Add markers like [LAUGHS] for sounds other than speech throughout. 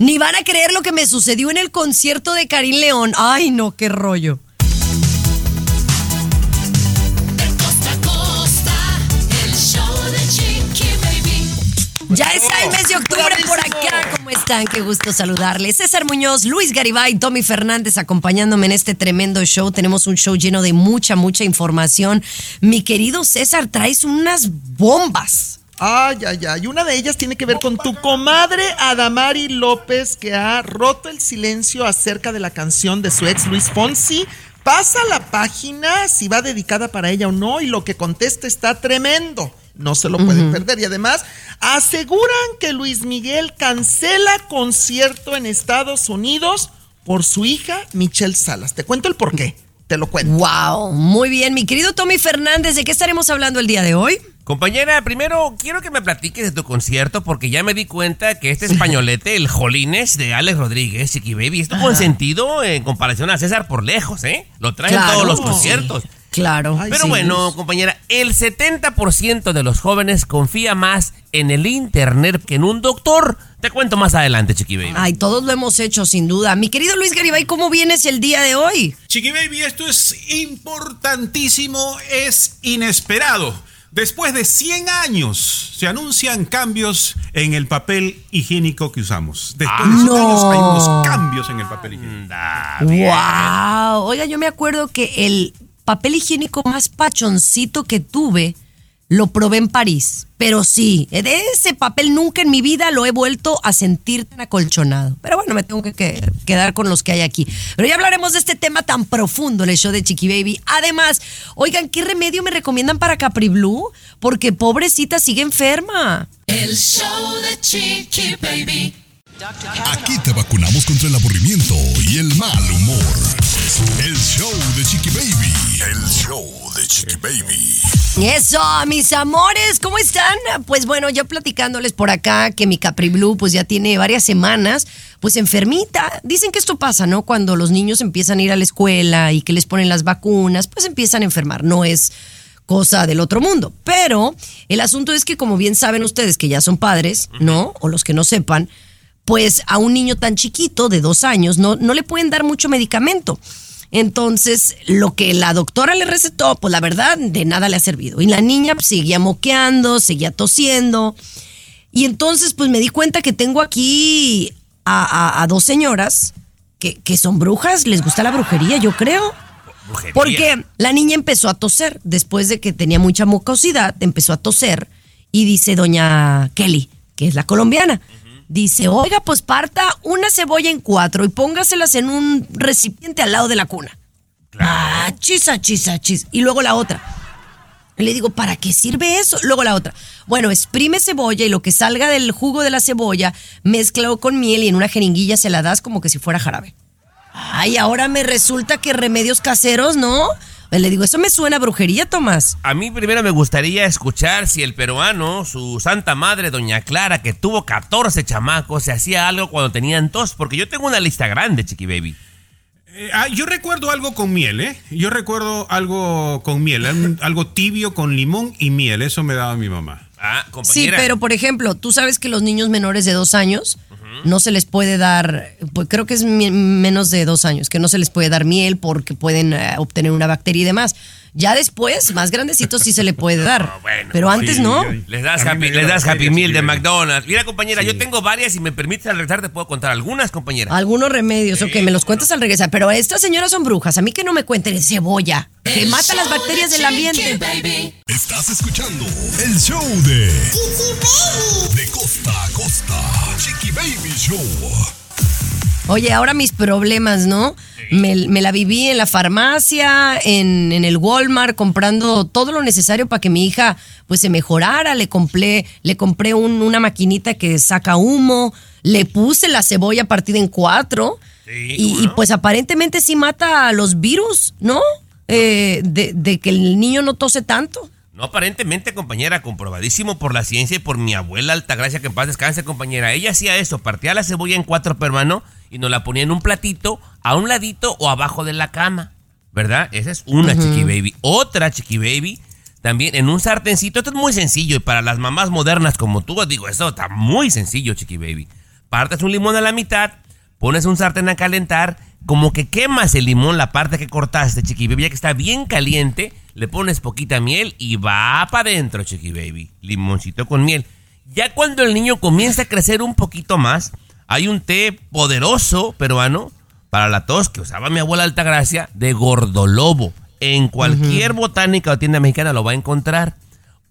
Ni van a creer lo que me sucedió en el concierto de Karim León. Ay, no, qué rollo. Ya está el mes de octubre por acá. ¿Cómo están? Qué gusto saludarles. César Muñoz, Luis Garibay, Tommy Fernández acompañándome en este tremendo show. Tenemos un show lleno de mucha, mucha información. Mi querido César, traes unas bombas. Ay, ay, ay. Una de ellas tiene que ver con tu comadre Adamari López, que ha roto el silencio acerca de la canción de su ex Luis Fonsi. Pasa la página si va dedicada para ella o no, y lo que contesta está tremendo. No se lo pueden perder. Y además, aseguran que Luis Miguel cancela concierto en Estados Unidos por su hija Michelle Salas. Te cuento el por qué. Te lo cuento. Wow, muy bien. Mi querido Tommy Fernández, ¿de qué estaremos hablando el día de hoy? Compañera, primero quiero que me platiques de tu concierto porque ya me di cuenta que este españolete, el Jolines de Alex Rodríguez, Chiqui Baby, es tu consentido en comparación a César por lejos, ¿eh? Lo traen Claro. todos los conciertos. Claro. Ay, Pero sí, bueno, compañera, el 70% de los jóvenes confía más en el internet que en un doctor. Te cuento más adelante, Chiqui Baby. Ay, todos lo hemos hecho, sin duda. Mi querido Luis Garibay, ¿cómo vienes el día de hoy? Chiqui Baby, esto es importantísimo, es inesperado. Después de 100 años se anuncian cambios en el papel higiénico que usamos. Después de 100 no. años hay unos cambios en el papel higiénico. Wow. Oiga, yo me acuerdo que el papel higiénico más pachoncito que tuve lo probé en París. Pero sí, de ese papel nunca en mi vida lo he vuelto a sentir tan acolchonado. Pero bueno, me tengo que, que- quedar con los que hay aquí. Pero ya hablaremos de este tema tan profundo el show de Chiqui Baby. Además, oigan, ¿qué remedio me recomiendan para Capri Blue? Porque pobrecita sigue enferma. El show de Chiqui Baby. Aquí te vacunamos contra el aburrimiento y el mal humor. El show de Chiqui Baby. El show de Chiqui Baby. Eso, mis amores, ¿cómo están? Pues bueno, yo platicándoles por acá que mi Capri Blue pues ya tiene varias semanas, pues enfermita. Dicen que esto pasa, ¿no? Cuando los niños empiezan a ir a la escuela y que les ponen las vacunas, pues empiezan a enfermar. No es cosa del otro mundo. Pero el asunto es que como bien saben ustedes que ya son padres, ¿no? O los que no sepan, pues a un niño tan chiquito de dos años no, no le pueden dar mucho medicamento. Entonces, lo que la doctora le recetó, pues la verdad, de nada le ha servido. Y la niña pues, seguía moqueando, seguía tosiendo. Y entonces, pues me di cuenta que tengo aquí a, a- a dos señoras que, que son brujas, les gusta la brujería, yo creo. Brujería. Porque la niña empezó a toser, después de que tenía mucha mucosidad, empezó a toser y dice doña Kelly, que es la colombiana, dice, oiga, pues parta una cebolla en cuatro y póngaselas en un recipiente al lado de la cuna. Ah, chisa, chisa, chis. Y luego la otra. Le digo, ¿para qué sirve eso? Luego la otra. Bueno, exprime cebolla y lo que salga del jugo de la cebolla, mezclado con miel y en una jeringuilla se la das como que si fuera jarabe. Ay, ahora me resulta que remedios caseros, ¿no? Le digo, eso me suena a brujería, Tomás. A mí primero me gustaría escuchar si el peruano, su santa madre, doña Clara, que tuvo 14 chamacos, se hacía algo cuando tenían tos, porque yo tengo una lista grande, Chiqui Baby. Eh, ah, yo recuerdo algo con miel, ¿eh? Yo recuerdo algo con miel, [LAUGHS] algo tibio con limón y miel. Eso me daba mi mamá. Ah, Sí, pero por ejemplo, tú sabes que los niños menores de dos años no se les puede dar, pues creo que es menos de dos años, que no se les puede dar miel porque pueden eh, obtener una bacteria y demás. Ya después, más grandecitos sí se le puede dar, [LAUGHS] bueno, pero antes sí, no. sí. Les das Happy, les das happy Meal Chiqui de Baby. McDonald's. Mira, compañera, Sí. yo tengo varias y me permites al regresar te puedo contar algunas, compañera. Algunos remedios, ok, me los cuentas al regresar, pero estas señoras son brujas, a mí que no me cuenten cebolla, que mata las bacterias del ambiente. Baby. Estás escuchando el show de De costa a costa. Chiqui Baby Show. Oye, ahora mis problemas, ¿no? Me, me la viví en la farmacia, en, en el Walmart, comprando todo lo necesario para que mi hija pues se mejorara. Le compré, le compré un- una maquinita que saca humo, le puse la cebolla partida en cuatro. y, y, pues aparentemente sí mata a los virus, ¿no? Eh, de, de que el niño no tose tanto. No, aparentemente, compañera, comprobadísimo por la ciencia y por mi abuela Altagracia, que en paz descanse, compañera. Ella hacía eso, partía la cebolla en cuatro hermano y nos la ponía en un platito, a un ladito o abajo de la cama. ¿Verdad? Esa es una chiqui baby. Otra chiqui baby, también en un sartencito. Esto es muy sencillo y para las mamás modernas como tú, digo, esto está muy sencillo, chiqui baby. Partes un limón a la mitad, pones un sartén a calentar, como que quemas el limón, la parte que cortaste, chiqui baby, ya que está bien caliente, le pones poquita miel y va para adentro, chiqui baby. Limoncito con miel. Ya cuando el niño comienza a crecer un poquito más, hay un té poderoso peruano para la tos que usaba mi abuela Altagracia de gordolobo. En cualquier botánica o tienda mexicana lo va a encontrar.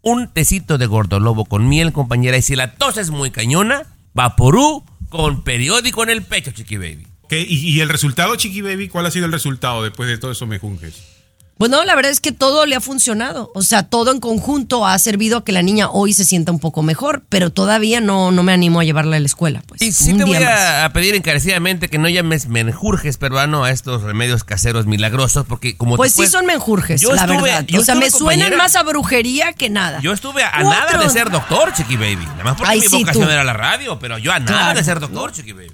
Un tecito de gordolobo con miel, compañera. Y si la tos es muy cañona, vaporú con periódico en el pecho, chiqui baby. ¿Y, y el resultado, Chiqui Baby? ¿Cuál ha sido el resultado después de todo eso mejunjes? Pues no, la verdad es que todo le ha funcionado. O sea, todo en conjunto ha servido a que la niña hoy se sienta un poco mejor, pero todavía no, no me animo a llevarla a la escuela. Pues, Y sí un te voy a, a pedir encarecidamente que no llames menjurjes peruano a estos remedios caseros milagrosos, porque como Pues sí puedes- son menjurjes, Yo la estuve- verdad. yo O sea, me suenan más a brujería que nada. Yo estuve a Cuatro. nada de ser doctor, Chiqui Baby. Nada más porque Ay, mi sí, vocación tú. era la radio, pero yo a nada Claro. de ser doctor, Chiqui Baby.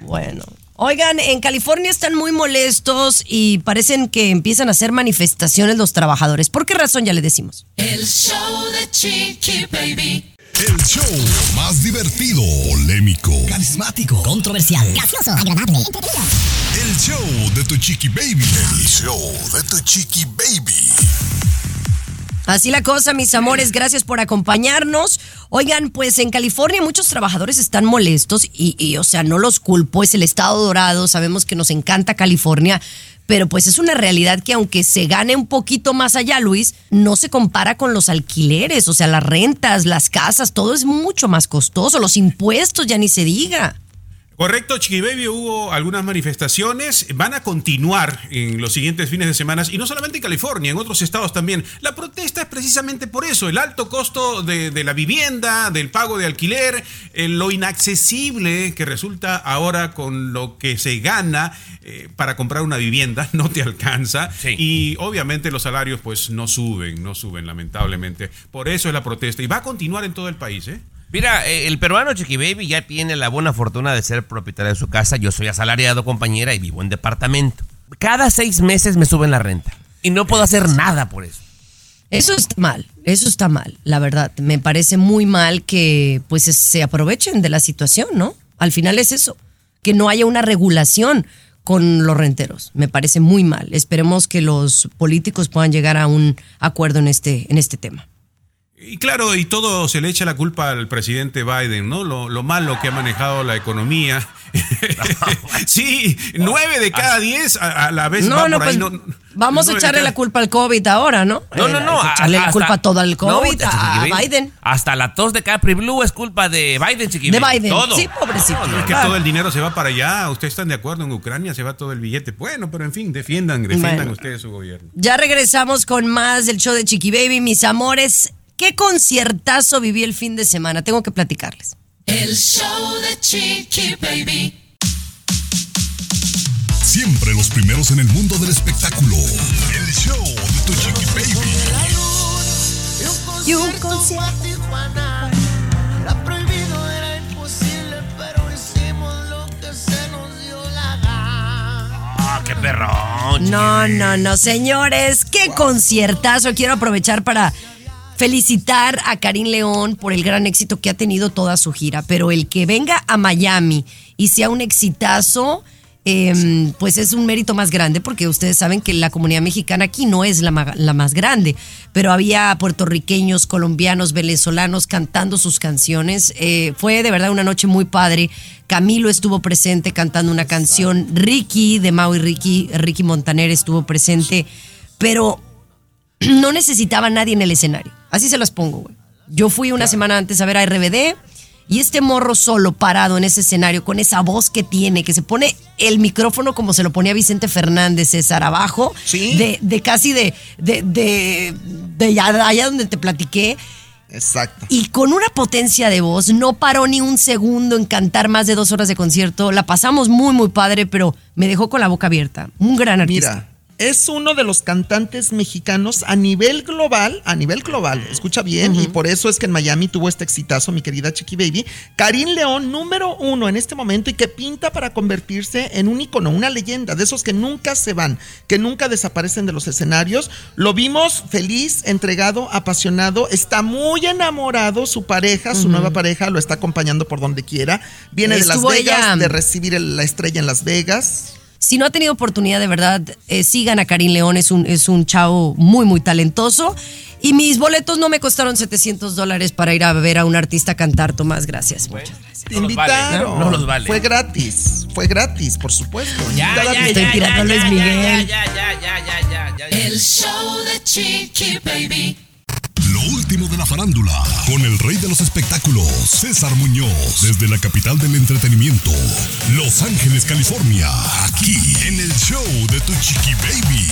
Bueno. Oigan, en California están muy molestos y parecen que empiezan a hacer manifestaciones los trabajadores. ¿Por qué razón ya le decimos? El show de Chiqui Baby. El show más divertido, polémico, Carismático, controversial, gracioso, agradable, entretenido. el show de tu chiqui baby. El show de tu chiqui baby. Así la cosa, mis amores, gracias por acompañarnos. Oigan, pues en California muchos trabajadores están molestos y, y, o sea, no los culpo, es el estado dorado, sabemos que nos encanta California, pero pues es una realidad que aunque se gane un poquito más allá, Luis, no se compara con los alquileres, o sea, las rentas, las casas, todo es mucho más costoso, los impuestos ya ni se diga. Correcto, Chiqui Baby, hubo algunas manifestaciones, van a continuar en los siguientes fines de semana y no solamente en California, en otros estados también. La protesta es precisamente por eso, el alto costo de, de la vivienda, del pago de alquiler, eh, lo inaccesible que resulta ahora con lo que se gana eh, para comprar una vivienda, [LAUGHS] no te alcanza y obviamente los salarios pues no suben, no suben lamentablemente. Por eso es la protesta y va a continuar en todo el país, ¿eh? Mira, eh, el peruano Chiqui Baby ya tiene la buena fortuna de ser propietario de su casa. Yo soy asalariado, compañera, y vivo en departamento. Cada seis meses me suben la renta. Y no puedo hacer nada por eso. Eso está mal, eso está mal, la verdad. Me parece muy mal que pues se aprovechen de la situación, ¿no? Al final es eso, que no haya una regulación con los renteros. Me parece muy mal. Esperemos que los políticos puedan llegar a un acuerdo en este, en este tema. Y claro, y todo se le echa la culpa al presidente Biden, ¿no? Lo, lo malo que ha manejado la economía. [LAUGHS] sí, nueve de cada diez a, a la vez No, va no, por ahí. pues, no- Vamos a echarle cada- la culpa al COVID ahora, ¿no? No, no, Eh, no. a- echarle la culpa toda al COVID, No, a. Biden. Hasta la tos de Capri Blue es culpa de Biden, Chiqui De. Biden. Todo. Sí, pobrecito. Es que todo el dinero se va para allá. ¿Ustedes están de acuerdo? En Ucrania se va todo el billete. Bueno, pero en fin, defiendan, defiendan Bueno. ustedes su gobierno. Ya regresamos con más del show de Chiqui Baby, mis amores. ¿Qué conciertazo viví el fin de semana? Tengo que platicarles. El show de Chiqui Baby. Siempre los primeros en el mundo del espectáculo. El show de tu chiqui baby. Y un concierto. Era prohibido, era imposible, pero hicimos lo que se nos dio la gana. Ah, qué perrón. No, no, no, señores, qué conciertazo. Quiero aprovechar para felicitar a Karim León por el gran éxito que ha tenido toda su gira, pero el que venga a Miami y sea un exitazo, eh, pues es un mérito más grande porque ustedes saben que la comunidad mexicana aquí no es la, más grande, pero había puertorriqueños, colombianos, venezolanos cantando sus canciones. Eh, fue de verdad una noche muy padre. Camilo estuvo presente cantando una canción, Ricky de Mau Ricky, Ricky Montaner estuvo presente, pero [CLEARS THROAT] no necesitaba a nadie en el escenario. Así se las pongo, güey. Yo fui una semana antes a ver a RBD y este morro solo parado en ese escenario con esa voz que tiene, que se pone el micrófono como se lo ponía Vicente Fernández, César, abajo, de, de casi de, de, de, de allá, allá donde te platiqué. Exacto. Y con una potencia de voz, no paró ni un segundo en cantar más de dos horas de concierto. La pasamos muy, muy padre, pero me dejó con la boca abierta. Un gran artista. Mira, es uno de los cantantes mexicanos a nivel global, a nivel global, escucha bien, y por eso es que en Miami tuvo este exitazo, mi querida Chiqui Baby. Karim León, número uno en este momento y que pinta para convertirse en un icono, una leyenda, de esos que nunca se van, que nunca desaparecen de los escenarios. Lo vimos feliz, entregado, apasionado, está muy enamorado, su pareja, su nueva pareja, lo está acompañando por donde quiera. Viene de Las Vegas, ella- de recibir el- la estrella en Las Vegas. Si no ha tenido oportunidad, de verdad, eh, sigan a Karim León, es un, es un chavo muy, muy talentoso. Y mis boletos no me costaron 700 dólares para ir a ver a un artista cantar, Tomás. Gracias. Muchas gracias. Te invitaron. No los vale. Fue gratis. Fue gratis, por supuesto. Ya, Estoy tirando. Ya, ya, ya, ya, ya, ya. El show de Chiqui Baby. Lo último de la farándula, con el rey de los espectáculos, César Muñoz, desde la capital del entretenimiento, Los Ángeles, California, aquí en el show de Tu Chiqui Baby.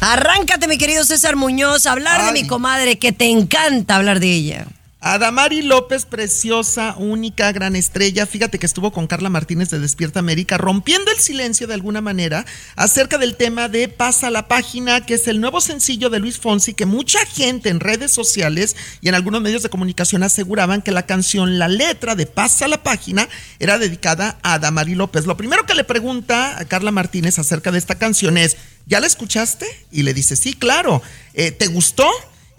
Arráncate, mi querido César Muñoz, a hablar de mi comadre, que te encanta hablar de ella. Adamari López, preciosa, única, gran estrella. Fíjate que estuvo con Carla Martínez de Despierta América, rompiendo el silencio de alguna manera acerca del tema de Pasa la página, que es el nuevo sencillo de Luis Fonsi, que mucha gente en redes sociales y en algunos medios de comunicación aseguraban que la canción, la letra de Pasa la página, era dedicada a Adamari López. Lo primero que le pregunta a Carla Martínez acerca de esta canción es, ¿ya la escuchaste? Y le dice, sí, claro. Eh, ¿Te gustó?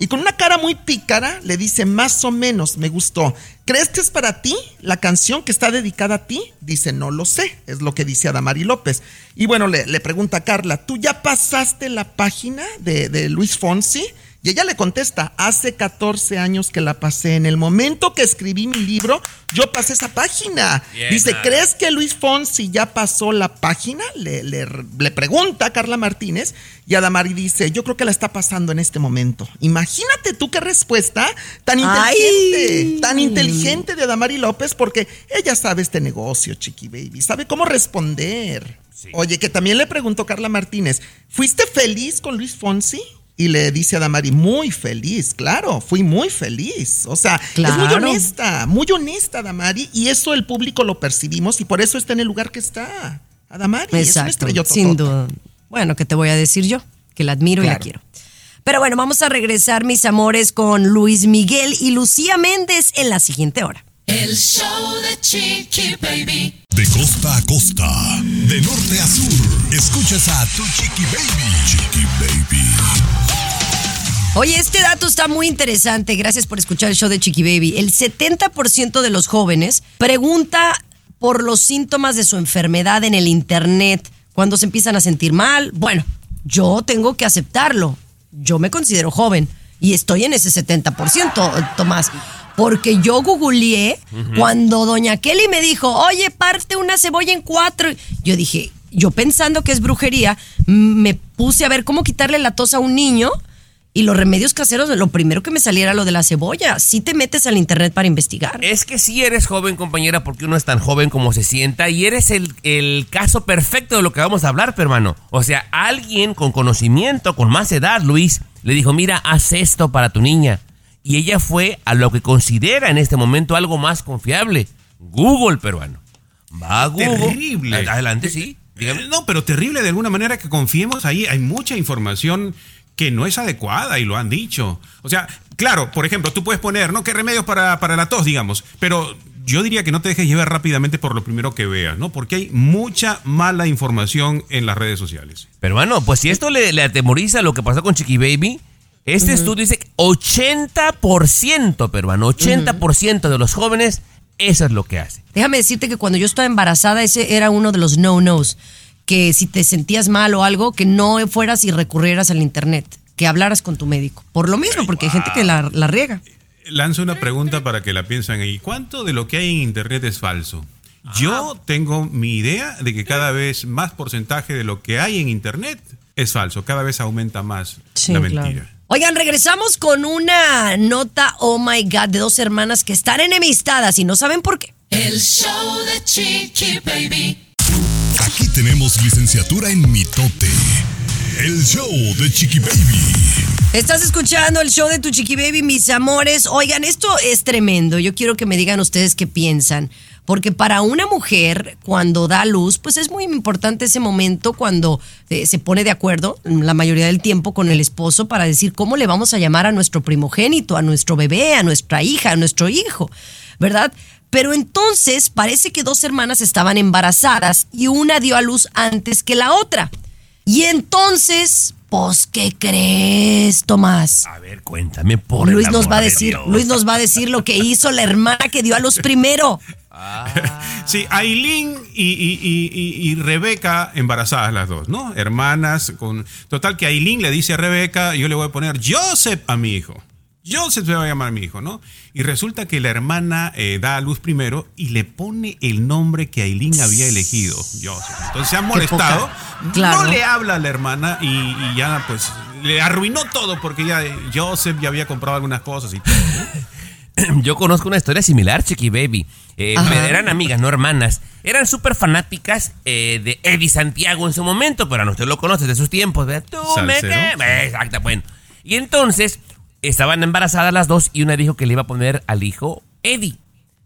Y con una cara muy pícara le dice, más o menos, me gustó. ¿Crees que es para ti la canción que está dedicada a ti? Dice, no lo sé, es lo que dice Adamari López. Y bueno, le, pregunta a Carla, ¿tú ya pasaste la página de, de Luis Fonsi? Y ella le contesta, hace 14 años que la pasé. En el momento que escribí mi libro, yo pasé esa página. Bien, Dice, nada. ¿crees que Luis Fonsi ya pasó la página? Le, le- le pregunta a Carla Martínez y Adamari dice, yo creo que la está pasando en este momento. Imagínate tú qué respuesta tan inteligente, Ay. tan inteligente de Adamari López porque ella sabe este negocio, Chiqui Baby, sabe cómo responder. Oye, que también le preguntó Carla Martínez, ¿fuiste feliz con Luis Fonsi? Y le dice a Damari, muy feliz, claro, fui muy feliz. O sea, es muy honesta, muy honesta Damari, y eso el público lo percibimos y por eso está en el lugar que está. Adamari, es Exacto, estrellota. sin duda. Bueno, ¿qué te voy a decir yo? Que la admiro y la quiero. Pero bueno, vamos a regresar, mis amores, con Luis Miguel y Lucía Méndez en la siguiente hora. El show de Chiqui Baby. De costa a costa, de norte a sur, escuchas a Tu Chiqui Baby. Chiqui Baby. Oye, este dato está muy interesante. Gracias por escuchar el show de Chiqui Baby. El 70% de los jóvenes pregunta por los síntomas de su enfermedad en el internet cuando se empiezan a sentir mal. Bueno, yo tengo que aceptarlo. Yo me considero joven y estoy en ese 70%, Tomás. Porque yo googleé cuando doña Kelly me dijo, oye, parte una cebolla en cuatro. Yo dije, yo pensando que es brujería, me puse a ver cómo quitarle la tos a un niño y los remedios caseros, lo primero que me saliera era lo de la cebolla. Si te metes al internet para investigar. Es que sí eres joven, compañera, porque uno es tan joven como se sienta y eres el, el caso perfecto de lo que vamos a hablar, hermano. O sea, alguien con conocimiento, con más edad, Luis, le dijo, mira, haz esto para tu niña. Y ella fue a lo que considera en este momento algo más confiable. Google, peruano. Va a Google. Terrible. Adelante, sí. Dígame. No, pero terrible de alguna manera que confiemos ahí. Hay mucha información que no es adecuada y lo han dicho. O sea, claro, por ejemplo, tú puedes poner, ¿no? ¿Qué remedios para, para la tos, digamos? Pero yo diría que no te dejes llevar rápidamente por lo primero que veas, ¿no? Porque hay mucha mala información en las redes sociales. Pero bueno, pues si esto le, le atemoriza lo que pasó con Chiqui Baby, este estudio dice que 80%, peruano, 80% de los jóvenes, eso es lo que hace. Déjame decirte que cuando yo estaba embarazada, ese era uno de los no-nos. Que si te sentías mal o algo, que no fueras y recurrieras al internet. Que hablaras con tu médico. Por lo mismo, porque hay gente que la, la riega. Lanzo una pregunta para que la piensen ahí. ¿Cuánto de lo que hay en Internet es falso? Yo tengo mi idea de que cada vez más porcentaje de lo que hay en Internet es falso. Cada vez aumenta más Sí, la claro. mentira. Oigan, regresamos con una nota, oh my God, de dos hermanas que están enemistadas y no saben por qué. El show de Chiqui Baby. Aquí tenemos licenciatura en mitote. El show de Chiqui Baby. Estás escuchando el show de tu chiqui baby, mis amores. Oigan, esto es tremendo. Yo quiero que me digan ustedes qué piensan. Porque para una mujer, cuando da luz, pues es muy importante ese momento cuando eh, se pone de acuerdo, la mayoría del tiempo, con el esposo para decir cómo le vamos a llamar a nuestro primogénito, a nuestro bebé, a nuestra hija, a nuestro hijo, ¿verdad? Pero entonces parece que dos hermanas estaban embarazadas y una dio a luz antes que la otra. Y entonces, pues, ¿qué crees, Tomás? A ver, cuéntame por Luis el nos amor va a de decir. Luis nos va a decir lo que hizo la hermana que dio a luz primero. [LAUGHS] Sí, Aileen y, y- y- y- y Rebeca embarazadas las dos, ¿no? Hermanas. con Total que Aileen le dice a Rebeca, yo le voy a poner Joseph a mi hijo. Joseph se va a llamar a mi hijo, ¿no? Y resulta que la hermana eh, da a luz primero y le pone el nombre que Aileen había elegido, Joseph. Entonces se ha molestado. Claro. No le habla a la hermana y, y ya pues le arruinó todo porque ya eh, Joseph ya había comprado algunas cosas y todo. [CLEARS THROAT] Yo conozco una historia similar, Chiqui Baby. Eh, eran amigas, no hermanas. Eran súper fanáticas eh, de Eddie Santiago en su momento, pero a usted lo conoce de sus tiempos, ¿verdad? Tú me que- Exacto, bueno. Y entonces estaban embarazadas las dos y una dijo que le iba a poner al hijo Eddie.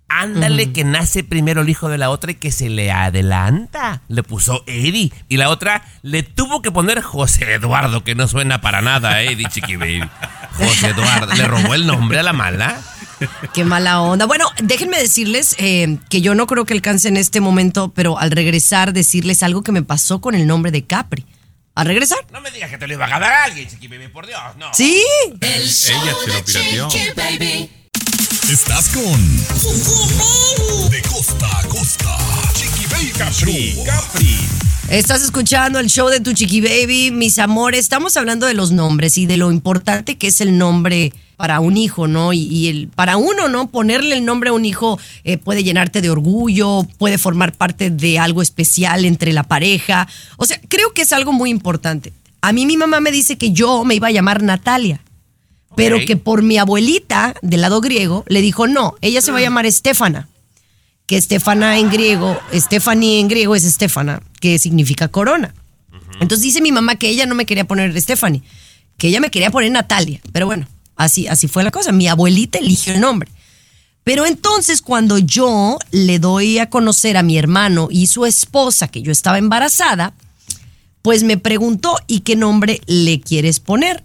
Ándale, que nace primero el hijo de la otra y que se le adelanta. Le puso Eddie. Y la otra le tuvo que poner José Eduardo, que no suena para nada a Eddie, Chiqui Baby. José Eduardo. ¿Le robó el nombre a la mala? Qué mala onda. Bueno, déjenme decirles eh, que yo no creo que alcance en este momento, pero al regresar decirles algo que me pasó con el nombre de Capri. ¿Al regresar? No me digas que te lo iba a ganar alguien, Chiqui Baby, por Dios, no. Sí. El show Ella se lo de pirateó. Chiqui Baby. Estás con De costa a costa. Chiqui Baby Show. Estás escuchando el show de tu chiqui baby, mis amores. Estamos hablando de los nombres y de lo importante que es el nombre para un hijo, ¿no? Y, y el para uno, ¿no? Ponerle el nombre a un hijo eh, puede llenarte de orgullo, puede formar parte de algo especial entre la pareja. O sea, creo que es algo muy importante. A mí mi mamá me dice que yo me iba a llamar Natalia, pero que por mi abuelita del lado griego le dijo no, ella se va a llamar Estefana que Estefana en griego, Stephanie en griego es Estefana, que significa corona. Entonces dice mi mamá que ella no me quería poner Stephanie, que ella me quería poner Natalia. Pero bueno, así, así fue la cosa. Mi abuelita eligió el nombre. Pero entonces cuando yo le doy a conocer a mi hermano y su esposa que yo estaba embarazada, pues me preguntó, ¿y qué nombre le quieres poner?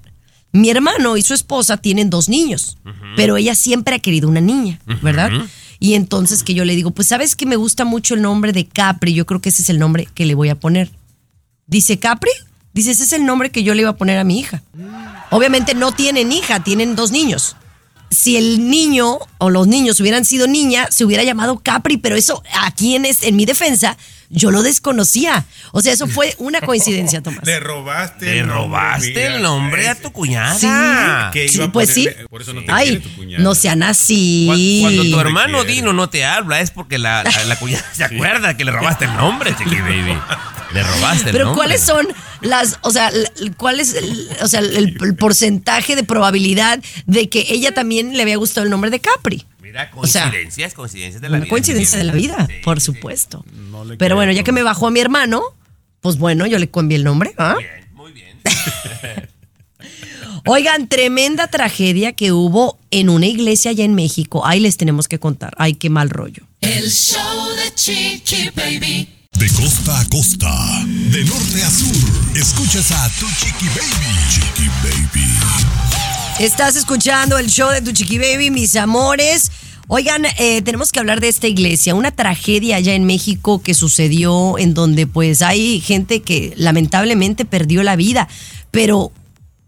Mi hermano y su esposa tienen dos niños, pero ella siempre ha querido una niña, ¿verdad? Y entonces que yo le digo, pues sabes que me gusta mucho el nombre de Capri, yo creo que ese es el nombre que le voy a poner. Dice Capri, dice, ese es el nombre que yo le iba a poner a mi hija. Obviamente no tienen hija, tienen dos niños. Si el niño o los niños hubieran sido niña, se hubiera llamado Capri, pero eso aquí en, es- en mi defensa, yo lo desconocía. O sea, eso fue una [LAUGHS] coincidencia, Tomás. Le robaste Le el nombre, robaste el nombre a tu Sí, cuñada. Que sí, pues sí. Por eso no te Ay, tu cuñada. no sean así. Cu- Cuando tu hermano. Dino no te habla es porque la, la, la cuñada se [LAUGHS] acuerda que le robaste el nombre, Chiqui Baby. Le robaste el Pero nombre. ¿cuáles son las, o sea, cuál es, el, o sea, el, el porcentaje de probabilidad de que ella también le había gustado el nombre de Capri? Mira, o sea, coincidencias, coincidencias de la vida. coincidencia de la vida, Sí, por sí, supuesto. No le Pero bueno, ya que me bajó a mi hermano, pues bueno, yo le cambié el nombre. ¿ah? Bien, muy bien. [LAUGHS] Oigan, tremenda tragedia que hubo en una iglesia allá en México. Ahí les tenemos que contar. Ay, qué mal rollo. El show de Chiqui Baby. De costa a costa. De norte a sur. Escuchas a tu Chiqui Baby. Chiqui Baby. Estás escuchando el show de tu chiqui baby, mis amores. Oigan, eh, tenemos que hablar de esta iglesia, una tragedia allá en México que sucedió en donde pues hay gente que lamentablemente perdió la vida. Pero,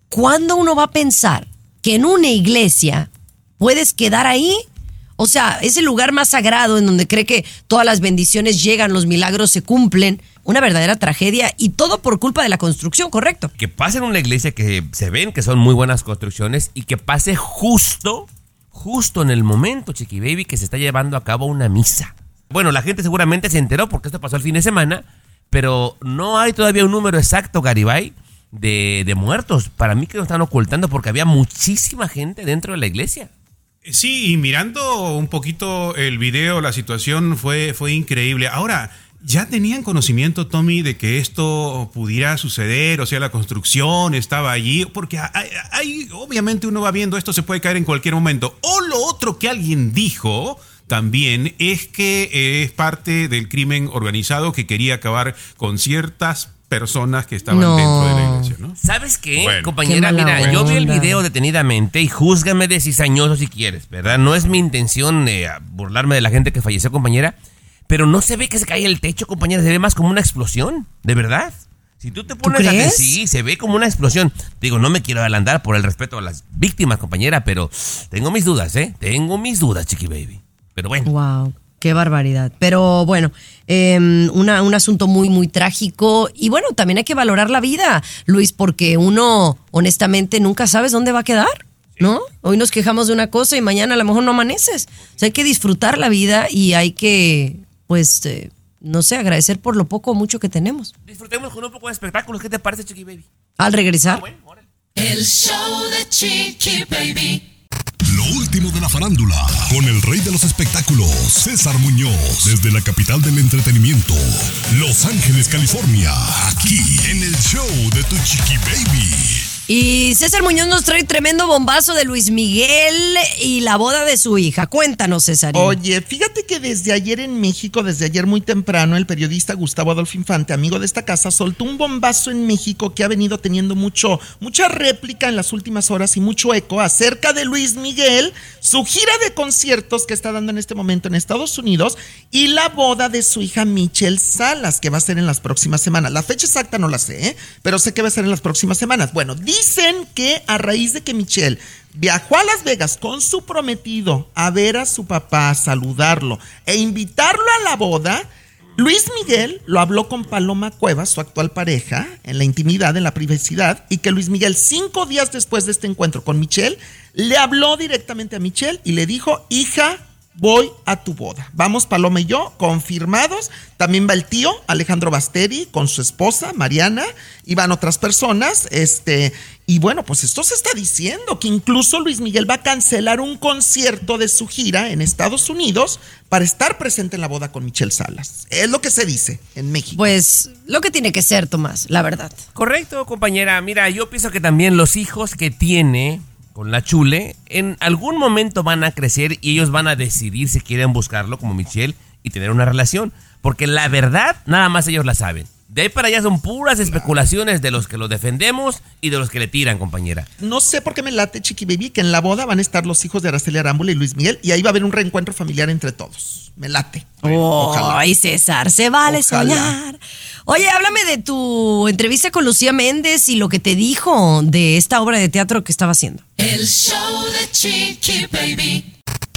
¿cuándo uno va a pensar que en una iglesia puedes quedar ahí? O sea, es el lugar más sagrado en donde cree que todas las bendiciones llegan, los milagros se cumplen. Una verdadera tragedia y todo por culpa de la construcción, ¿correcto? Que pase en una iglesia que se ven que son muy buenas construcciones y que pase justo, justo en el momento, Chiqui Baby, que se está llevando a cabo una misa. Bueno, la gente seguramente se enteró porque esto pasó el fin de semana, pero no hay todavía un número exacto, Garibay, de, de muertos. Para mí que lo están ocultando porque había muchísima gente dentro de la iglesia. Sí, y mirando un poquito el video, la situación fue, fue increíble. Ahora, ¿Ya tenían conocimiento, Tommy, de que esto pudiera suceder? O sea, la construcción estaba allí. Porque hay, hay- obviamente uno va viendo esto, se puede caer en cualquier momento. O lo otro que alguien dijo también es que es parte del crimen organizado que quería acabar con ciertas personas que estaban No. dentro de la iglesia, ¿no? ¿Sabes qué, Bueno. compañera? Qué Mira, yo vi el video detenidamente y júzgame de cizañoso si quieres, ¿verdad? No es mi intención eh, burlarme de la gente que falleció, compañera, pero no se ve que se cae el techo, compañera, se ve más como una explosión, de verdad. Si tú te pones a crees? sí, se ve como una explosión. Digo, no me quiero adelantar por el respeto a las víctimas, compañera, pero tengo mis dudas, ¿eh? Tengo mis dudas, chiqui baby. Pero bueno. Wow, qué barbaridad. Pero bueno, eh, una- un asunto muy, muy trágico. Y bueno, también hay que valorar la vida, Luis, porque uno, honestamente, nunca sabes dónde va a quedar. ¿No? Hoy nos quejamos de una cosa y mañana a lo mejor no amaneces. O sea, hay que disfrutar la vida y hay que, pues, eh, no sé, agradecer por lo poco o mucho que tenemos. Disfrutemos con un poco de espectáculos. ¿Qué te parece, chiqui baby? Al regresar. El show de Chiqui Baby. Lo último de la farándula, con el rey de los espectáculos, César Muñoz, desde la capital del entretenimiento, Los Ángeles, California, aquí en el show de Tu Chiqui Baby. Y César Muñoz nos trae tremendo bombazo de Luis Miguel y la boda de su hija. Cuéntanos, César. Oye, fíjate que desde ayer en México, desde ayer muy temprano, el periodista Gustavo Adolfo Infante, amigo de esta casa, soltó un bombazo en México que ha venido teniendo mucho, mucha réplica en las últimas horas y mucho eco acerca de Luis Miguel, su gira de conciertos que está dando en este momento en Estados Unidos y la boda de su hija Michelle Salas, que va a ser en las próximas semanas. La fecha exacta no la sé, ¿eh? pero sé que va a ser en las próximas semanas. Bueno, dicen que a raíz de que Michelle viajó a Las Vegas con su prometido a ver a su papá, a saludarlo e invitarlo a la boda, Luis Miguel lo habló con Paloma Cuevas, su actual pareja, en la intimidad, en la privacidad, y que Luis Miguel, cinco días después de este encuentro con Michelle, le habló directamente a Michelle y le dijo, hija, voy a tu boda. Vamos Paloma y yo, confirmados. También va el tío Alejandro Basteri con su esposa Mariana y van otras personas. Este, y bueno, pues esto se está diciendo que incluso Luis Miguel va a cancelar un concierto de su gira en Estados Unidos para estar presente en la boda con Michelle Salas. Es lo que se dice en México. Pues lo que tiene que ser, Tomás, la verdad. Correcto, compañera. Mira, yo pienso que también los hijos que tiene con la chule, en algún momento van a crecer y ellos van a decidir si quieren buscarlo como Michelle y tener una relación. Porque la verdad, nada más ellos la saben. De ahí para allá son puras especulaciones de los que lo defendemos y de los que le tiran, compañera. No sé por qué me late, Chiqui Baby, que en la boda van a estar los hijos de Araceli Arámbula y Luis Miguel y ahí va a haber un reencuentro familiar entre todos. Me late. Ojalá. Ay, César, se vale Ojalá. soñar. Oye, háblame de tu entrevista con Lucía Méndez y lo que te dijo de esta obra de teatro que estaba haciendo. El show de Chiqui Baby.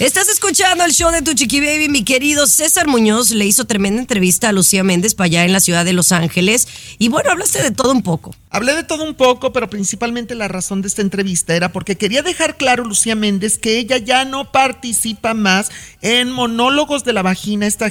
Estás escuchando el show de Tu Chiqui Baby, mi querido César Muñoz le hizo tremenda entrevista a Lucía Méndez para allá en la ciudad de Los Ángeles. Y bueno, hablaste de todo un poco. Hablé de todo un poco, pero principalmente la razón de esta entrevista era porque quería dejar claro, Lucía Méndez, que ella ya no participa más en monólogos de la vagina. Esta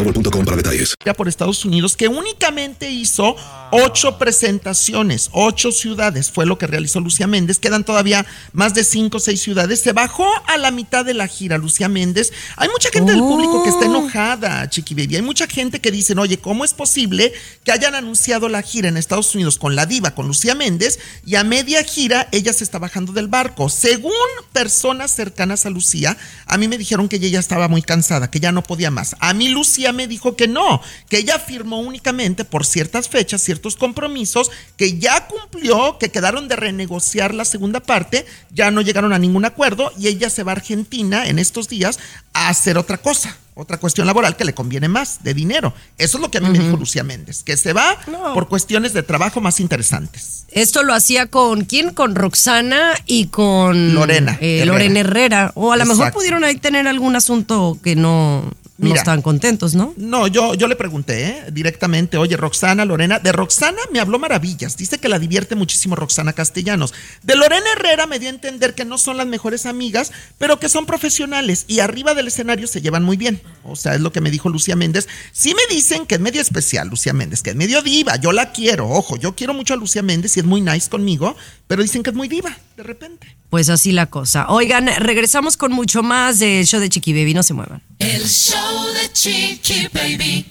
boostmobile.com para detalles. ya por Estados Unidos, que únicamente hizo ocho presentaciones, ocho ciudades, fue lo que realizó Lucía Méndez. Quedan todavía más de cinco o seis ciudades. Se bajó a la mitad de la gira Lucía Méndez. Hay mucha gente del público que está enojada, Chiqui Baby. Hay mucha gente que dicen, oye, ¿cómo es posible que hayan anunciado la gira en Estados Unidos con la diva, con Lucía Méndez, y a media gira ella se está bajando del barco? Según personas cercanas a Lucía, a mí me dijeron que ella ya estaba muy cansada, que ya no podía más. A mí Lucía ya me dijo que no, que ella firmó únicamente por ciertas fechas, ciertos compromisos, que ya cumplió, que quedaron de renegociar la segunda parte, ya no llegaron a ningún acuerdo y ella se va a Argentina en estos días a hacer otra cosa, otra cuestión laboral que le conviene más, de dinero. Eso es lo que a mí me dijo Lucía Méndez, que se va por cuestiones de trabajo más interesantes. Esto lo hacía con quién? Con Roxana y con Lorena eh, Herrera. Lorena Herrera. O a lo mejor pudieron ahí tener algún asunto que no, no Mira. están contentos, ¿no? No, yo, yo le pregunté ¿eh? directamente, oye, Roxana, Lorena, de Roxana me habló maravillas, dice que la divierte muchísimo Roxana Castellanos. De Lorena Herrera me dio a entender que no son las mejores amigas, pero que son profesionales y arriba del escenario se llevan muy bien. O sea, es lo que me dijo Lucía Méndez. Sí me dicen que es medio especial Lucía Méndez, que es medio diva, yo la quiero, ojo, yo quiero mucho a Lucía Méndez y es muy nice conmigo, pero dicen que es muy diva, de repente. Pues así la cosa. Oigan, regresamos con mucho más del show de Chiqui Baby, no se muevan. El show de Chiqui Baby.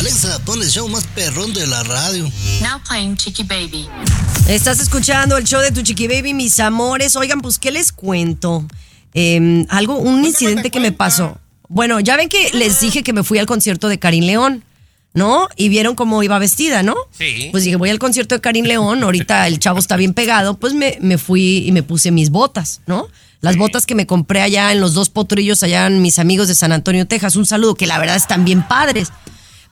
Alexa, pon el show más perrón de la radio. Now playing Chiqui Baby. Estás escuchando el show de tu Chiqui Baby, mis amores. Oigan, pues, ¿qué les cuento? Eh, algo, un incidente que me pasó. Bueno, ya ven que les dije que me fui al concierto de Karim León, ¿no? Y vieron cómo iba vestida, ¿no? Sí. Pues dije, voy al concierto de Karim León, ahorita el chavo está bien pegado, pues me, me fui y me puse mis botas, ¿no? Las botas que me compré allá en los dos potrillos, allá en mis amigos de San Antonio, Texas. Un saludo, que la verdad están bien padres.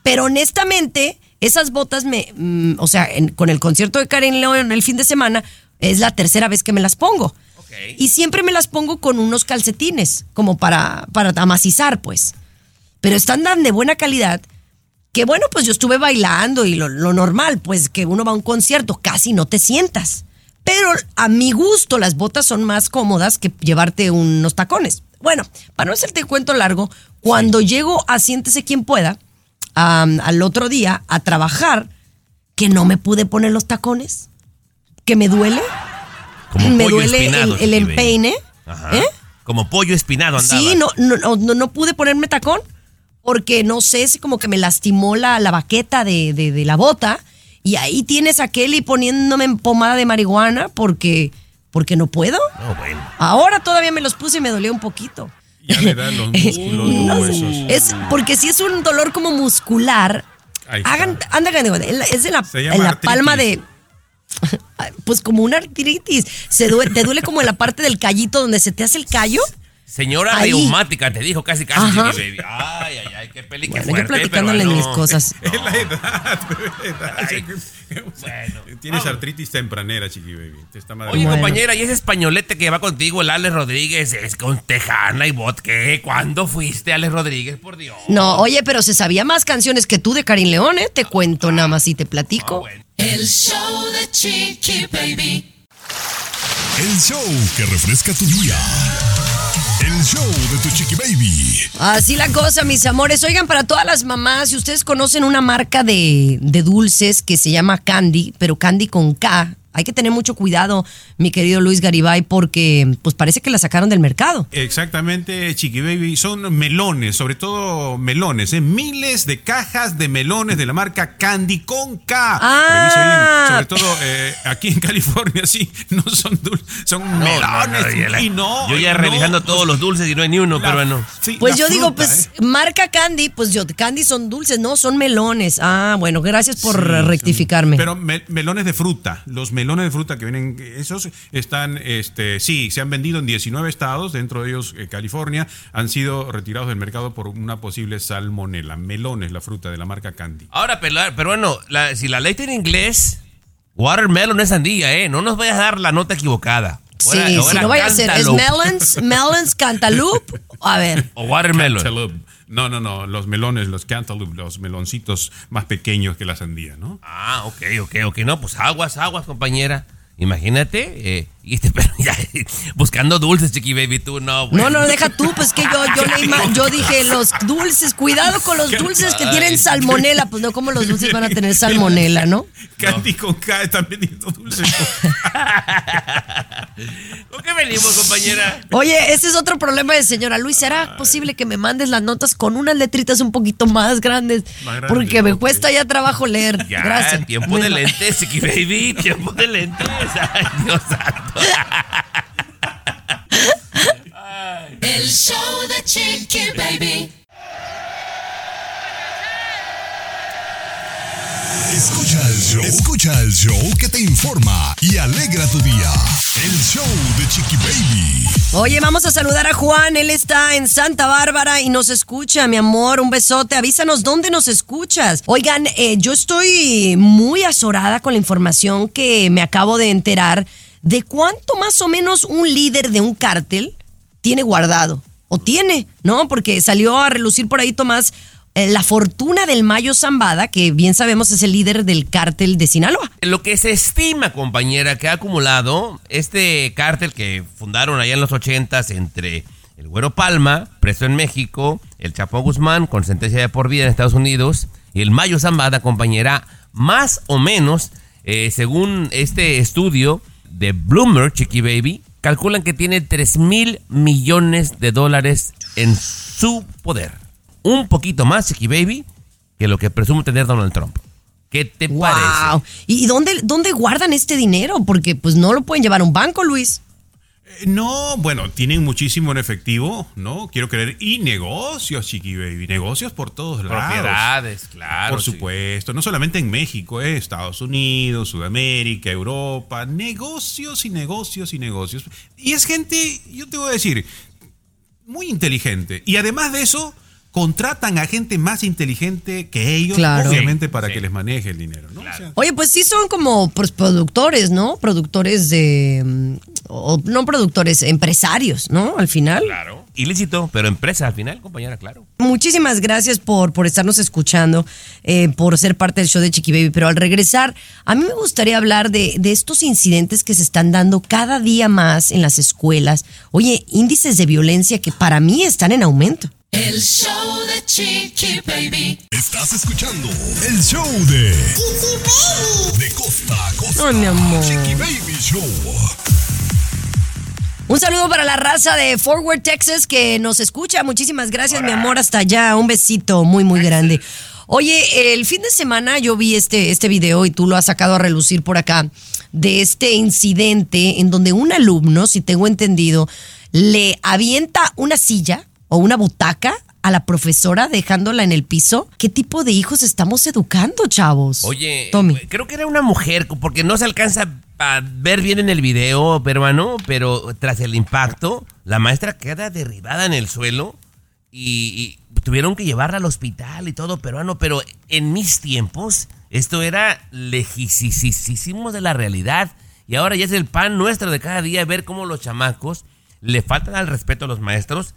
Pero honestamente, esas botas me, mm, o sea, en- con el concierto de Karen León el fin de semana, es la tercera vez que me las pongo. Y siempre me las pongo con unos calcetines, como para, para amacizar, pues. Pero están tan de buena calidad que bueno, pues yo estuve bailando y lo, lo normal, pues que uno va a un concierto, casi no te sientas. Pero a mi gusto las botas son más cómodas que llevarte unos tacones. Bueno, para no hacerte el cuento largo, cuando llego a Siéntese quien pueda, al otro día a trabajar, que no me pude poner los tacones, que me duele, Como me duele el, empeine. Ajá. ¿eh? Como pollo espinado andaba. Sí, no, no, no, no- no pude ponerme tacón porque no sé si como que me lastimó la, la baqueta de, de- de la bota y ahí tienes a Kelly poniéndome en pomada de marihuana porque, porque no puedo. No, bueno. Ahora todavía me los puse y me dolió un poquito. Ya le dan los [LAUGHS] músculos, los No, huesos. es porque si es un dolor como muscular, hagan, anda, es en la, en la palma de [LAUGHS] pues como una artritis, se duele, te duele como en la parte del callito donde se te hace el callo. Señora Ahí. reumática, te dijo casi casi. Baby. Ay, qué peli, qué Bueno, yo fuerte, platicándole pero mis no. cosas. [LAUGHS] Es la edad, [LAUGHS] bebé, edad. Ay, Tienes artritis tempranera, chiqui baby. Te está madre- Oye, compañera, y ese españolete que va contigo, el Alex Rodríguez, es con Tejana y Bot, ¿qué? ¿Cuándo fuiste, Alex Rodríguez? Por Dios. No, oye, pero se sabía más canciones que tú de Karim León, ¿eh? Te cuento nada más y te platico. El show de Chiqui Baby. El show que refresca tu día. El show de tu chiqui baby. Así la cosa, mis amores. Oigan, para todas las mamás, si ustedes conocen una marca de, de dulces que se llama Candy, pero Candy con K, hay que tener mucho cuidado, mi querido Luis Garibay, porque pues parece que la sacaron del mercado. Exactamente, Chiqui Baby. Son melones, sobre todo melones, ¿eh? miles de cajas de melones de la marca Candy con K. Revise bien. Sobre todo eh, aquí en California, sí, no son dulces, son melones. no, y no. Yo ya no, revisando todos los dulces y no hay ni uno, La- peruano. sí, Pues yo digo, pues ¿eh? marca Candy, pues yo, Candy son dulces, no, son melones. Ah, bueno, gracias por Sí, rectificarme. Pero me- melones de fruta, los melones de fruta que vienen, esos están, este, sí, se han vendido en 19 estados, dentro de ellos eh, California, han sido retirados del mercado por una posible salmonela. Melones, la fruta de la marca Candy. Ahora, pero, peruano, la- si la leíste en inglés, watermelon es sandía, ¿eh? No nos vayas a dar la nota equivocaada. O Sí, era- o si no vaya a ser, es melons, melons, cantaloupe. A ver, O watermelon. Cantaloupe. No, no, no, los melones, los cantaloupe, los meloncitos más pequeños que la sandía, ¿no? Ah, ok, ok, ok. No, pues aguas, aguas, compañera. Imagínate, eh, y este, [LAUGHS] pero ya, buscando dulces, chiqui baby, tú no. no, bueno. no, deja tú, pues que yo, yo, leí [LAUGHS] mal, yo dije los dulces, cuidado con los [LAUGHS] dulces que tienen salmonela, pues no, como los dulces van a tener salmonela, ¿no? Candy con K están vendiendo dulces. ¿Con qué venimos, compañera? Oye, ese es otro problema de señora Luis. ¿Será posible que me mandes las notas con unas letritas un poquito más grandes? Más Porque me cuesta ya trabajo leer. Ya, Gracias. tiempo de lentes, chiqui baby, tiempo de lentes. Ay, Dios santo. El show de Chiqui Baby. Escucha el show. Escucha el show que te informa y alegra tu día. El show de Chiqui Baby. Oye, vamos a saludar a Juan. Él está en Santa Bárbara y nos escucha, mi amor. Un besote. Avísanos dónde nos escuchas. Oigan, eh, yo estoy muy azorada con la información que me acabo de enterar de cuánto más o menos un líder de un cártel tiene guardado. O tiene, ¿no? Porque salió a relucir por ahí, Tomás, eh, la fortuna del Mayo Zambada, que bien sabemos es el líder del cártel de Sinaloa. Lo que se estima, compañera, que ha acumulado este cártel que fundaron allá en los ochentas entre el Güero Palma, preso en México, el Chapo Guzmán, con sentencia de por vida en Estados Unidos, y el Mayo Zambada, compañera, más o menos, eh, según este estudio de Bloomberg, Chiqui Baby, calculan que tiene 3 mil millones de dólares en su poder. Un poquito más, Chiqui Baby, que lo que presume tener Donald Trump. ¿Qué te Wow. parece? ¿Y dónde, dónde guardan este dinero? Porque pues no lo pueden llevar a un banco, Luis. Eh, No, bueno, tienen muchísimo en efectivo, ¿no? Quiero creer. Y negocios, Chiqui Baby. Negocios por todos lados. Propiedades, claro. Por sí. supuesto. No solamente en México, eh, Estados Unidos, Sudamérica, Europa. Negocios y negocios y negocios. Y es gente, yo te voy a decir, muy inteligente. Y además de eso, contratan a gente más inteligente que ellos, Claro. obviamente, para sí. que les maneje el dinero, ¿no? O sea, Oye, pues sí son como productores, ¿no? Productores de... O no productores, empresarios, ¿no? Al final. Claro. Ilícito, pero empresa al final, compañera, claro. Muchísimas gracias por, por estarnos escuchando, eh, por ser parte del show de Chiqui Baby. Pero al regresar, a mí me gustaría hablar de, de estos incidentes que se están dando cada día más en las escuelas. Oye, índices de violencia que para mí están en aumento. El show de Chiqui Baby. Estás escuchando el show de Chiqui Baby. De costa a costa. Ay, mi amor. Chiqui Baby Show. Un saludo para la raza de Forward, Texas, que nos escucha. Muchísimas gracias, mi amor, hasta allá. Un besito muy, muy grande. Oye, el fin de semana yo vi este, este video y tú lo has sacado a relucir por acá de este incidente en donde un alumno, si tengo entendido, le avienta una silla o una butaca a la profesora dejándola en el piso. ¿Qué tipo de hijos estamos educando, chavos? Oye, Tommy. creo que era una mujer, porque no se alcanza a ver bien en el video, peruano, pero tras el impacto, la maestra queda derribada en el suelo y, y tuvieron que llevarla al hospital y todo, peruano, pero en mis tiempos esto era lejísimo de la realidad y ahora ya es el pan nuestro de cada día ver cómo los chamacos le faltan al respeto a los maestros,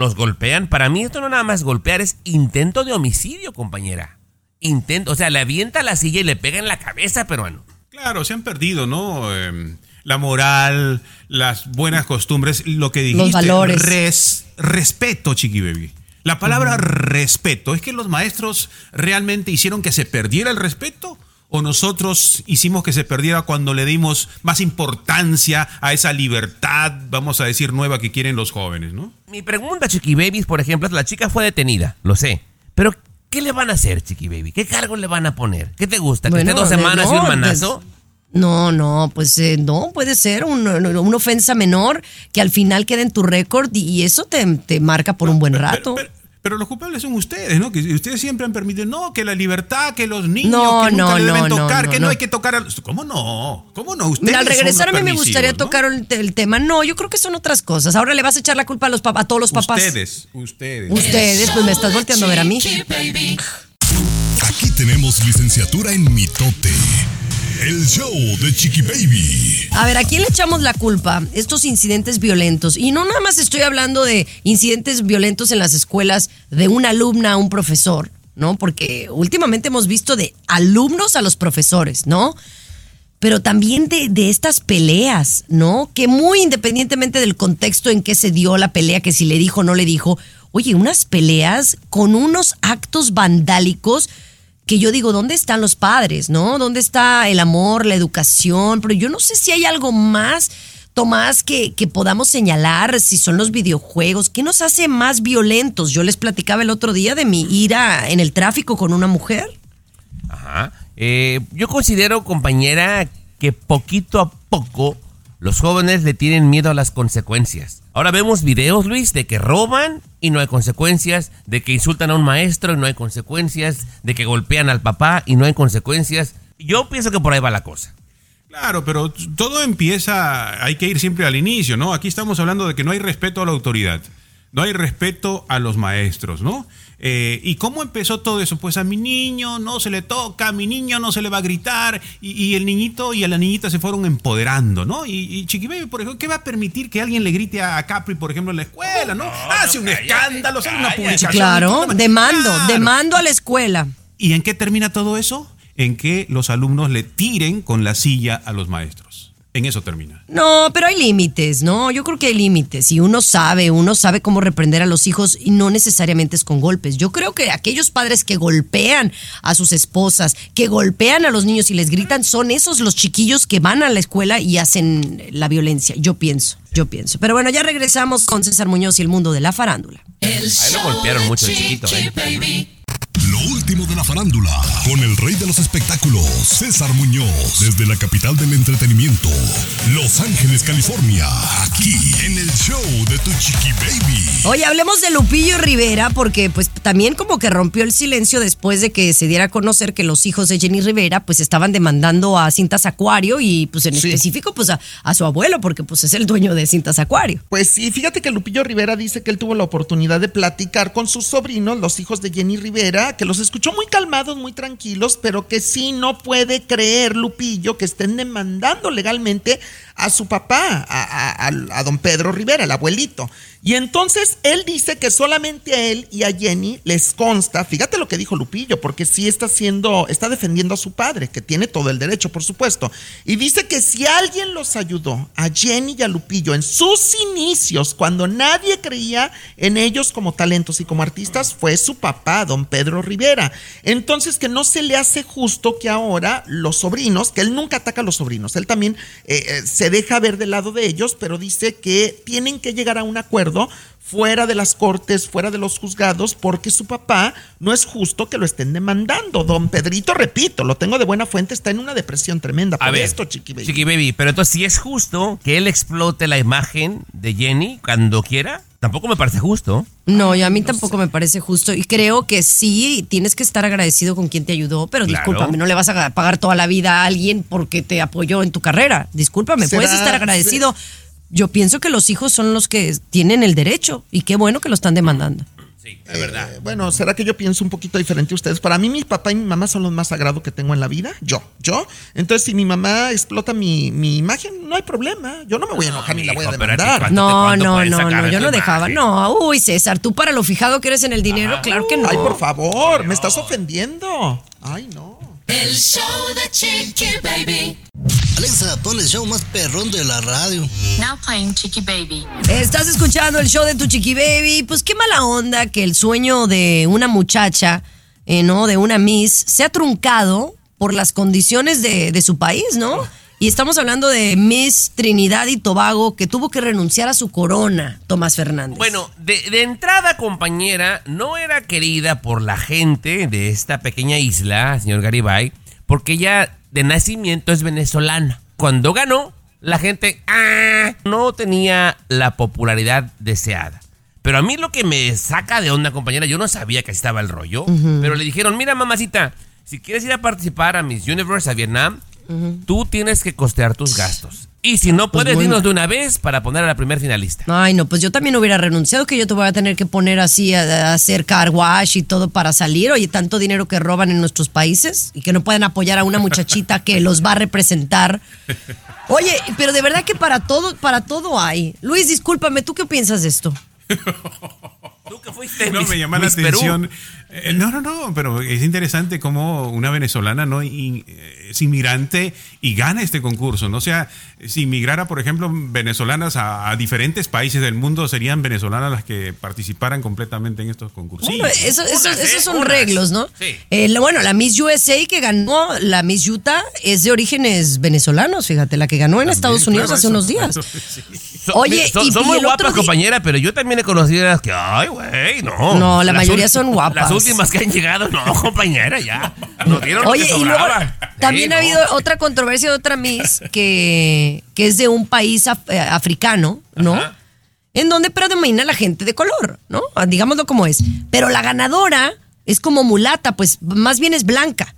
los golpean. Para mí esto no nada más golpear, es intento de homicidio, compañera. Intento, o sea, le avienta la silla y le pega en la cabeza, peruano. Claro, se han perdido, ¿no? Eh, la moral, las buenas costumbres, lo que dijiste. Los valores. res- respeto, Chiqui Baby. La palabra respeto, ¿es que los maestros realmente hicieron que se perdiera el respeto? ¿O nosotros hicimos que se perdiera cuando le dimos más importancia a esa libertad, vamos a decir, nueva que quieren los jóvenes, ¿no? Mi pregunta, Chiqui Babies, por ejemplo, es la chica fue detenida, lo sé. Pero, ¿qué le van a hacer, Chiqui Baby? ¿Qué cargo le van a poner? ¿Qué te gusta? ¿Que Bueno, esté dos semanas y un manazo? pues, No, no, pues eh, no, puede ser un- una ofensa menor que al final quede en tu récord y, y eso te, te marca por un buen rato. Pero los culpables son ustedes, ¿no? Que ustedes siempre han permitido, no, que la libertad, que los niños, No, que nunca no, le deben no, tocar, no, que no, no. hay que tocar a los... ¿Cómo no? ¿Cómo no? Ustedes Mira, al son regresar a mí me gustaría ¿no? tocar el, el tema. No, yo creo que son otras cosas. Ahora le vas a echar la culpa a, los a todos los papás. Ustedes, ustedes. Ustedes, pues me estás volteando a ver a mí. Aquí tenemos licenciatura en mitote. El show de Chiqui Baby. A ver, ¿a quién le echamos la culpa? Estos incidentes violentos. Y no nada más estoy hablando de incidentes violentos en las escuelas de una alumna a un profesor, ¿no? Porque últimamente hemos visto de alumnos a los profesores, ¿no? Pero también de, de estas peleas, ¿no? Que muy independientemente del contexto en que se dio la pelea, que si le dijo o no le dijo, oye, unas peleas con unos actos vandálicos que yo digo, ¿dónde están los padres, no? ¿Dónde está el amor, la educación? Pero yo no sé si hay algo más, Tomás, que, que podamos señalar, si son los videojuegos, ¿qué nos hace más violentos? Yo les platicaba el otro día de mi ira en el tráfico con una mujer. Ajá. Eh, yo considero, compañera, que poquito a poco los jóvenes le tienen miedo a las consecuencias. Ahora vemos videos, Luis, de que roban y no hay consecuencias, de que insultan a un maestro y no hay consecuencias, de que golpean al papá y no hay consecuencias. Yo pienso que por ahí va la cosa. Claro, pero todo empieza, hay que ir siempre al inicio, ¿no? Aquí estamos hablando de que no hay respeto a la autoridad, no hay respeto a los maestros, ¿no? Eh, ¿Y cómo empezó todo eso? Pues a mi niño no se le toca, a mi niño no se le va a gritar, y, y el niñito y a la niñita se fueron empoderando, ¿no? Y, y Chiquibebe, por ejemplo, ¿qué va a permitir que alguien le grite a Capri, por ejemplo, en la escuela, ¿no? Hace un escándalo, sale una publicación. Claro, demando, Claro. demando a la escuela. ¿Y en qué termina todo eso? En que los alumnos le tiren con la silla a los maestros. En eso termina. No, pero hay límites, ¿no? Yo creo que hay límites y uno sabe, uno sabe cómo reprender a los hijos y no necesariamente es con golpes. Yo creo que aquellos padres que golpean a sus esposas, que golpean a los niños y les gritan, son esos los chiquillos que van a la escuela y hacen la violencia. Yo pienso, yo pienso. Pero bueno, ya regresamos con César Muñoz y el mundo de la farándula. Ahí lo golpearon mucho de chiquito, ¿eh? Lo último de la farándula, con el rey de los espectáculos, César Muñoz, desde la capital del entretenimiento, Los Ángeles, California, aquí en el show de Tu Chiqui Baby. Oye, hablemos de Lupillo Rivera porque pues también como que rompió el silencio después de que se diera a conocer que los hijos de Jenny Rivera pues estaban demandando a Cintas Acuario y pues en específico pues a, a su abuelo porque pues es el dueño de Cintas Acuario. Pues sí, fíjate que Lupillo Rivera dice que él tuvo la oportunidad de platicar con sus sobrinos, los hijos de Jenny Rivera, que los escuchó muy calmados, muy tranquilos, pero que sí no puede creer Lupillo que estén demandando legalmente a su papá, a, don Pedro Rivera, el abuelito. Y entonces él dice que solamente a él y a Jenny les consta, fíjate lo que dijo Lupillo, porque sí está haciendo, está defendiendo a su padre, que tiene todo el derecho, por supuesto. Y dice que si alguien los ayudó, a Jenny y a Lupillo, en sus inicios, cuando nadie creía en ellos como talentos y como artistas, fue su papá, don Pedro Rivera. Entonces que no se le hace justo que ahora los sobrinos, que él nunca ataca a los sobrinos, él también eh, eh, se deja ver del lado de ellos, pero dice que tienen que llegar a un acuerdo fuera de las cortes, fuera de los juzgados, porque su papá no es justo que lo estén demandando. Don Pedrito, repito, lo tengo de buena fuente, está en una depresión tremenda por A ver, esto, Chiqui Baby. Chiqui Baby, pero entonces si es justo que él explote la imagen de Jenny cuando quiera, tampoco me parece justo. No, y a mí tampoco me parece justo y creo que sí tienes que estar agradecido con quien te ayudó, pero Claro. discúlpame, no le vas a pagar toda la vida a alguien porque te apoyó en tu carrera. Discúlpame, ¿Será- puedes estar agradecido. Yo pienso que los hijos son los que tienen el derecho y qué bueno que lo están demandando. Sí, es verdad. Eh, bueno, ¿será que yo pienso un poquito diferente a ustedes? Para mí, mi papá y mi mamá son los más sagrados que tengo en la vida. Yo, yo. Entonces, si mi mamá explota mi, mi imagen, no hay problema. Yo no me voy a enojar ni la voy a ti, demandar. ¿cuánto te- No, no, no, no, yo no dejaba. imagen? No, uy, César, tú para lo fijado que eres en el dinero, claro que no. Ay, por favor, me estás ofendiendo. Ay, no. El show de Chiqui Baby. Alexa, pon el show más perrón de la radio. Now playing Chicky Baby. Estás escuchando el show de tu chiqui baby. Pues qué mala onda que el sueño de una muchacha, eh, ¿no? De una Miss, se ha truncado por las condiciones de, de su país, ¿no? Y estamos hablando de Miss Trinidad y Tobago, que tuvo que renunciar a su corona, Tomás Fernández. Bueno, de, de entrada, compañera, no era querida por la gente de esta pequeña isla, señor Garibay, porque ella de nacimiento es venezolana. Cuando ganó, la gente ah, no tenía la popularidad deseada. Pero a mí lo que me saca de onda, compañera, yo no sabía que así estaba el rollo, pero le dijeron, mira mamacita, si quieres ir a participar a Miss Universe a Vietnam, tú tienes que costear tus gastos. Y si no Pues puedes, bueno. dinos de una vez para poner a la primer finalista. Ay, no, pues yo también hubiera renunciado, que yo te voy a tener que poner así a, a hacer car wash y todo para salir. Oye, tanto dinero que roban en nuestros países y que no pueden apoyar a una muchachita que los va a representar. Oye, pero de verdad que para todo, para todo hay. Luis, discúlpame, ¿tú qué piensas de esto? [LAUGHS] Tú que fuiste No, me llama la Perú. Eh, no, no, no, pero es interesante cómo una venezolana no In- eh, es inmigrante y gana este concurso. ¿no? O sea, si migrara, por ejemplo, venezolanas a, a diferentes países del mundo, serían venezolanas las que participaran completamente en estos concursos. Bueno, eso- eso- unas, esos son Unas. reglos, ¿no? Sí. Eh, la- bueno, la Miss USA que ganó, la Miss Utah, es de orígenes venezolanos, fíjate, la que ganó en Estados Unidos claro, hace eso. unos días. [LAUGHS] So- Oye, son, y- son y muy guapas, compañera, pero yo también he conocido las que, ay, güey, no. No, la mayoría son guapas. Las últimas que han llegado, no, compañera, ya. Nos dieron lo Oye, que y luego también Sí, ha no. habido otra controversia de otra Miss que, que es de un país af- eh, africano, ¿no? Ajá. En donde predomina la gente de color, ¿no? Ah, Digámoslo como es. Pero la ganadora es como mulata, pues más bien es blanca.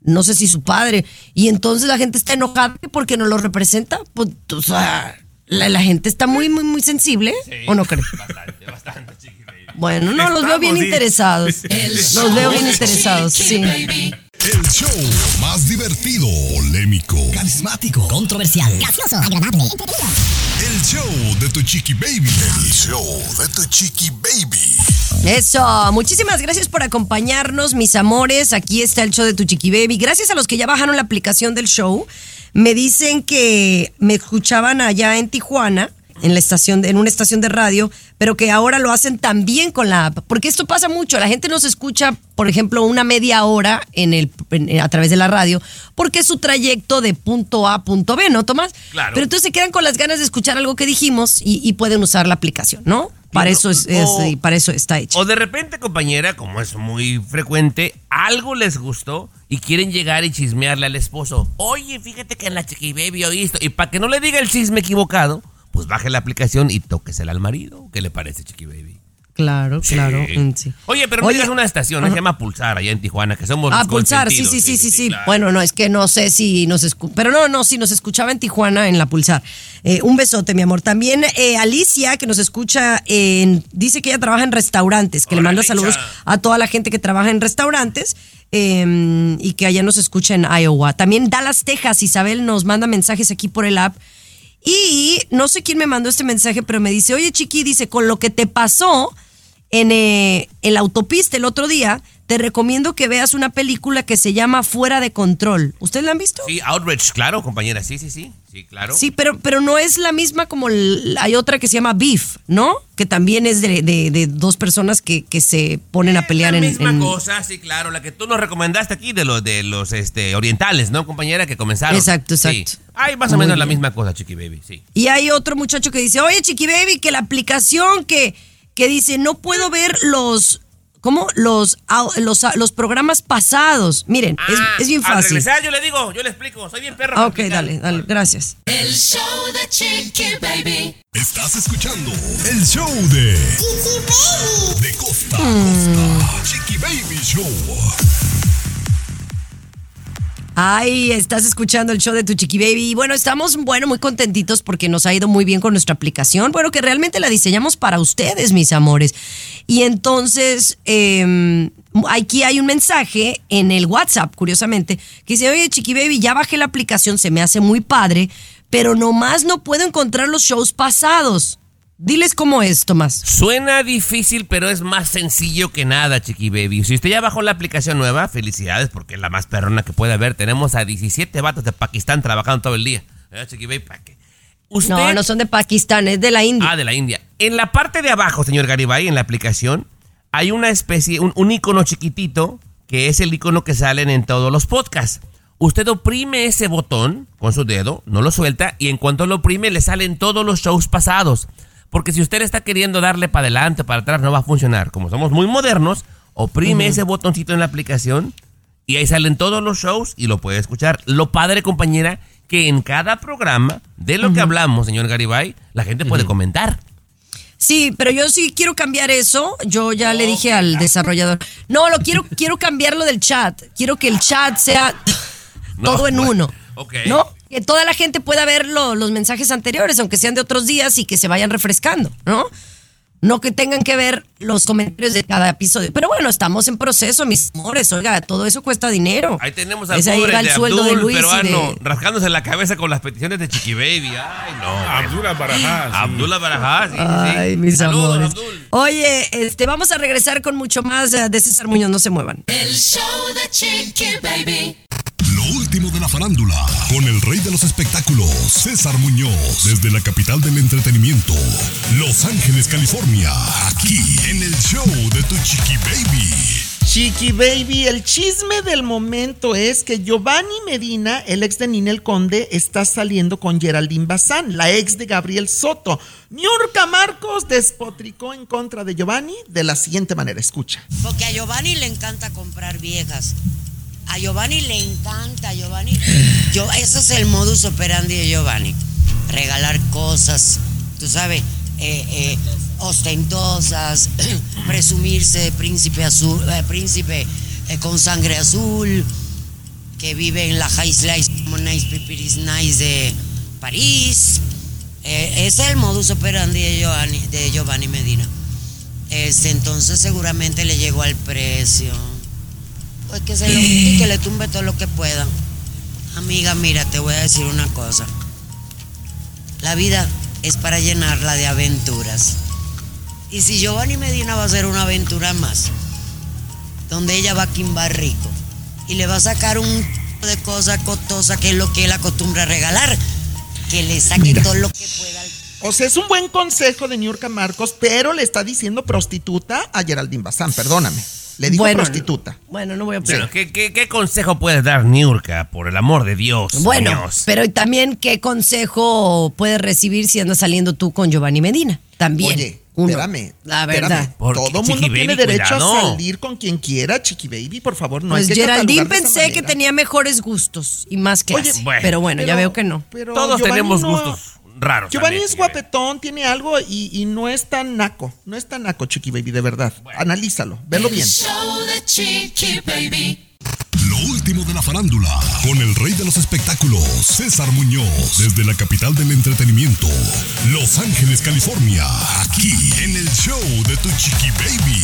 no sé si su padre, y entonces la gente está enojada porque no lo representa, pues, o sea, la, la gente está muy, muy, muy sensible, ¿o no crees? Bastante, bastante, Chiqui Baby. Bueno, no, los veo bien interesados. [LAUGHS] Los veo bien interesados, sí. El show más divertido, polémico, Carismático. Controversial. Gracioso. Agradable. El show de tu chiqui baby. El show de tu chiqui baby. Eso, muchísimas gracias por acompañarnos, mis amores. Aquí está el show de tu chiqui baby. Gracias a los que ya bajaron la aplicación del show. Me dicen que me escuchaban allá en Tijuana, en la estación, en una estación de radio, pero que ahora lo hacen también con la app. Porque esto pasa mucho. La gente nos escucha, por ejemplo, una media hora en el, en- a través de la radio, porque es su trayecto de punto A a punto B, ¿no, Tomás? Claro. Pero entonces se quedan con las ganas de escuchar algo que dijimos y, y pueden usar la aplicación, ¿no? Para eso es, es- O- y para eso está hecho. O de repente, compañera, como es muy frecuente, algo les gustó y quieren llegar y chismearle al esposo. Oye, fíjate que en la Chiqui Baby oí esto. Y para que no le diga el chisme equivocado, pues baje la aplicación y tóquesela al marido. ¿Qué le parece, Chiqui Baby? Claro, Sí. claro. mm, sí. Oye, pero no Oye, digas una estación, se llama Pulsar allá en Tijuana, que somos Ah, los Pulsar, sí, sí, sí, sí, sí. claro. Bueno, no, es que no sé si nos escucha, pero no, no, sí, nos escuchaba en Tijuana, en la Pulsar. Eh, un besote, mi amor. También eh, Alicia, que nos escucha, en, dice que ella trabaja en restaurantes, que le manda saludos a toda la gente que trabaja en restaurantes eh, y que allá nos escucha en Iowa. También Dallas, Texas, Isabel nos manda mensajes aquí por el app. Y no sé quién me mandó este mensaje, pero me dice, oye Chiqui, dice, con lo que te pasó en, eh, en la autopista el otro día, te recomiendo que veas una película que se llama Fuera de Control. ¿Ustedes la han visto? Sí, Outrage, claro, compañera, sí, sí, sí, sí, claro. Sí, pero, pero no es la misma como el- hay otra que se llama Beef, ¿no? Que también es de, de- de dos personas que, que se ponen a pelear la en, misma en- cosa, sí, claro, la que tú nos recomendaste aquí de los de los este orientales, ¿no, compañera? Que comenzaron. Exacto, Sí. exacto. Hay más o menos la misma cosa, Chiqui Baby, sí. Y hay otro muchacho que dice, oye, Chiqui Baby, que la aplicación que, que dice, no puedo ver los, ¿cómo? Los, au- los, los programas pasados. Miren, es, es bien Ah, Al fácil. regresar yo le digo, yo le explico, soy bien perro. Para ok, dale, dale, gracias. El show de Chiqui Baby. Estás escuchando el show de De costa a Mm. costa. Chiqui Baby Show. Ay, estás escuchando el show de tu Chiqui Baby. Y bueno, estamos, bueno, muy contentitos porque nos ha ido muy bien con nuestra aplicación. Bueno, que realmente la diseñamos para ustedes, mis amores. Y entonces, eh, aquí hay un mensaje en el WhatsApp, curiosamente, que dice, oye, Chiqui Baby, ya bajé la aplicación, se me hace muy padre, pero nomás no puedo encontrar los shows pasados. Diles cómo es, Tomás. Suena difícil, pero es más sencillo que nada, Chiqui Baby. Si usted ya bajó la aplicación nueva, felicidades porque es la más perrona que puede haber. Tenemos a 17 vatos de Pakistán trabajando todo el día. ¿Eh, Chiqui Baby? ¿Para qué? Usted- No, no son de Pakistán, es de la India. Ah, de la India. En la parte de abajo, señor Garibay, en la aplicación, hay una especie, un, un icono chiquitito, que es el icono que salen en todos los podcasts. Usted oprime ese botón con su dedo, no lo suelta, y en cuanto lo oprime, le salen todos los shows pasados. Porque si usted está queriendo darle para adelante, para atrás, no va a funcionar. Como somos muy modernos, oprime ese botoncito en la aplicación y ahí salen todos los shows y lo puede escuchar. Lo padre, compañera, que en cada programa de lo que hablamos, señor Garibay, la gente puede comentar. Sí, pero yo sí quiero cambiar eso. Yo ya le dije al desarrollador. No, lo quiero, quiero cambiarlo del chat. Quiero que el chat sea [LAUGHS] todo en bueno, uno. ok. ¿No? Que toda la gente pueda ver lo- los mensajes anteriores, aunque sean de otros días y que se vayan refrescando, ¿no? No que tengan que ver los comentarios de cada episodio. Pero bueno, estamos en proceso, mis amores. Oiga, todo eso cuesta dinero. Ahí tenemos al pobre va el de sueldo Abdul, de Luis peruano, de- rascándose la cabeza con las peticiones de Chiqui Baby. Ay, no. Abdullah Barajá. sí. Abdullah Barajá, sí, sí, sí. Ay, mis Saludos, amores. Abdul. Oye, este, vamos a regresar con mucho más eh, de César Muñoz. No se muevan. El show de Chiqui Baby. Lo último de la farándula, con el rey de los espectáculos, César Muñoz, desde la capital del entretenimiento, Los Ángeles, California, aquí en el show de tu chiqui baby. Chiqui Baby, el chisme del momento es que Giovanni Medina, el ex de Ninel Conde, está saliendo con Geraldine Bazán, la ex de Gabriel Soto. Niurka Marcos despotricó en contra de Giovanni de la siguiente manera, escucha. Porque a Giovanni le encanta comprar viejas. A Giovanni le encanta, Giovanni. Yo, ese es el modus operandi de Giovanni. Regalar cosas, tú sabes, eh, eh, ostentosas, [CLEARS THROAT] presumirse de príncipe azul, eh, príncipe con sangre azul, que vive en la High Slice como Nice Pipiris Nice de París. Ese es el modus operandi de Giovanni, de Giovanni Medina. Este, entonces seguramente le llegó al precio. Pues que se lo y que le tumbe todo lo que pueda. Amiga, mira, te voy a decir una cosa. La vida es para llenarla de aventuras. Y si Giovanni Medina va a hacer una aventura más, donde ella va a quimbar rico y le va a sacar un de cosa costosa que es lo que él acostumbra a regalar, que le saque Mira. todo lo que pueda. O sea, es un buen consejo de Niurka Marcos, pero le está diciendo prostituta a Geraldine Bazán, perdóname. Le dijo Bueno, prostituta. Bueno, no voy a Pero, ¿qué, qué, qué consejo puedes dar, Niurka, por el amor de Dios? Bueno, Dios? pero también qué consejo puedes recibir si andas saliendo tú con Giovanni Medina. También. Oye, uno. espérame. La verdad. Porque, Todo mundo Chiqui tiene Baby, derecho a cuidado. salir con quien quiera, Chiqui Baby, por favor. No pues hay que Geraldine pensé que tenía mejores gustos y más clase. Oye, bueno, pero bueno, ya pero- veo que no. pero Todos Giovanni tenemos no- gustos raros. Giovanni también, es Chiqui Baby. guapetón, tiene algo y, y no es tan naco. No es tan naco, Chiqui Baby, de verdad. Analízalo, velo bien. Show de Chiqui Baby. Lo último de la farándula, con el rey de los espectáculos, César Muñoz, desde la capital del entretenimiento, Los Ángeles, California, aquí en el show de Tu Chiqui Baby.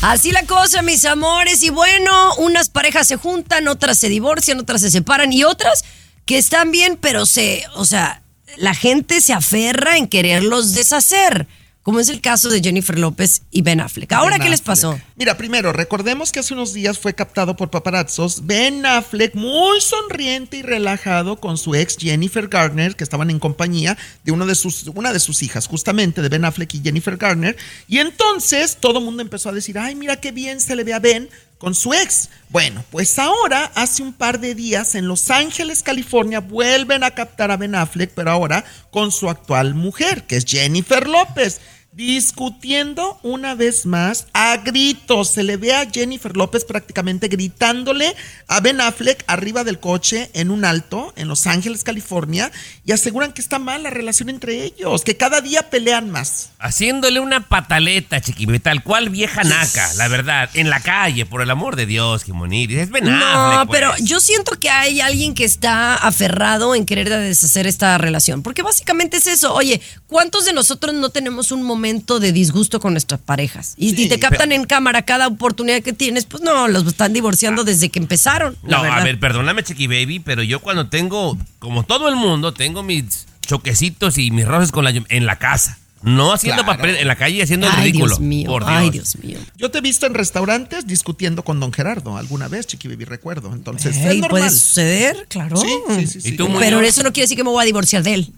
Así la cosa, mis amores. Y bueno, unas parejas se juntan, otras se divorcian, otras se separan y otras que están bien, pero se, o sea, la gente se aferra en quererlos deshacer, como es el caso de Jennifer López y Ben Affleck. Ahora, Ben ¿qué les pasó? Mira, primero, recordemos que hace unos días fue captado por paparazzos Ben Affleck muy sonriente y relajado con su ex Jennifer Garner, que estaban en compañía de, uno de sus, una de sus hijas, justamente de Ben Affleck y Jennifer Garner. Y entonces todo el mundo empezó a decir, ay, mira qué bien se le ve a Ben con su ex. Bueno, pues ahora, hace un par de días, en Los Ángeles, California, vuelven a captar a Ben Affleck, pero ahora con su actual mujer, que es Jennifer López discutiendo una vez más a gritos. Se le ve a Jennifer López prácticamente gritándole a Ben Affleck arriba del coche en un alto en Los Ángeles, California, y aseguran que está mal la relación entre ellos, que cada día pelean más. Haciéndole una pataleta, Chiqui Baby, tal cual vieja naca, la verdad, en la calle, por el amor de Dios, Jimoniri. Es Ben No, Affleck, pues. pero yo siento que hay alguien que está aferrado en querer deshacer esta relación. Porque básicamente es eso. Oye, ¿cuántos de nosotros no tenemos un momento de disgusto con nuestras parejas? Y, y te captan en cámara cada oportunidad que tienes, pues no, los están divorciando desde que empezaron. la No, a ver, perdóname, Chiqui Baby, pero yo cuando tengo, como todo el mundo, tengo mis choquecitos y mis roces con la, en la casa. No haciendo Claro. papel en la calle y haciendo el Ay, ridículo. Dios mío, por Dios. ay, Dios mío. Yo te he visto en restaurantes discutiendo con don Gerardo alguna vez, Chiqui Baby, recuerdo. Entonces, Ey, es normal. puede suceder, claro. Sí, sí, sí, sí. ¿Y tú, Pero eso no quiere decir que me voy a divorciar de él.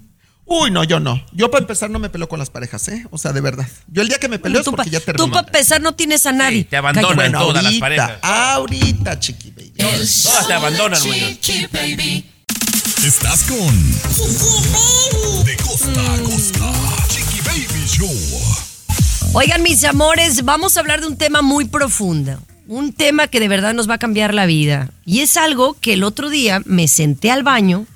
Uy, no, yo no. Yo para empezar no me peleo con las parejas, ¿eh? O sea, de verdad. Yo el día que me peleo es tú porque ya Tú terminó. para empezar no tienes a nadie. te abandonan todas las ahorita, parejas. ahorita, Chiqui Baby. Todas te abandonan. Chiqui Baby. Estás con De costa a costa, Chiqui Baby Show. Oigan, mis amores, vamos a hablar de un tema muy profundo. Un tema que de verdad nos va a cambiar la vida. Y es algo que el otro día me senté al baño,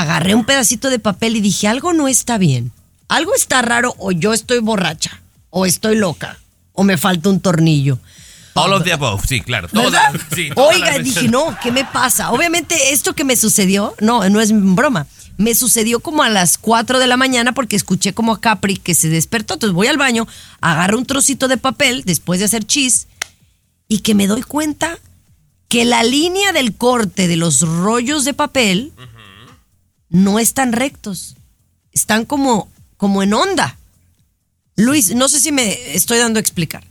agarré un pedacito de papel y dije, algo no está bien. Algo está raro o yo estoy borracha, o estoy loca, o me falta un tornillo. All of the above, sí, claro. Todas Oiga, dije, no, ¿qué me pasa? Obviamente esto que me sucedió, no, no es broma. Me sucedió como a las 4 de la mañana porque escuché como a Capri que se despertó. Entonces voy al baño, agarro un trocito de papel después de hacer chis y que me doy cuenta que la línea del corte de los rollos de papel no están rectos. Están como, como en onda. Luis, no sé si me estoy dando a explicar.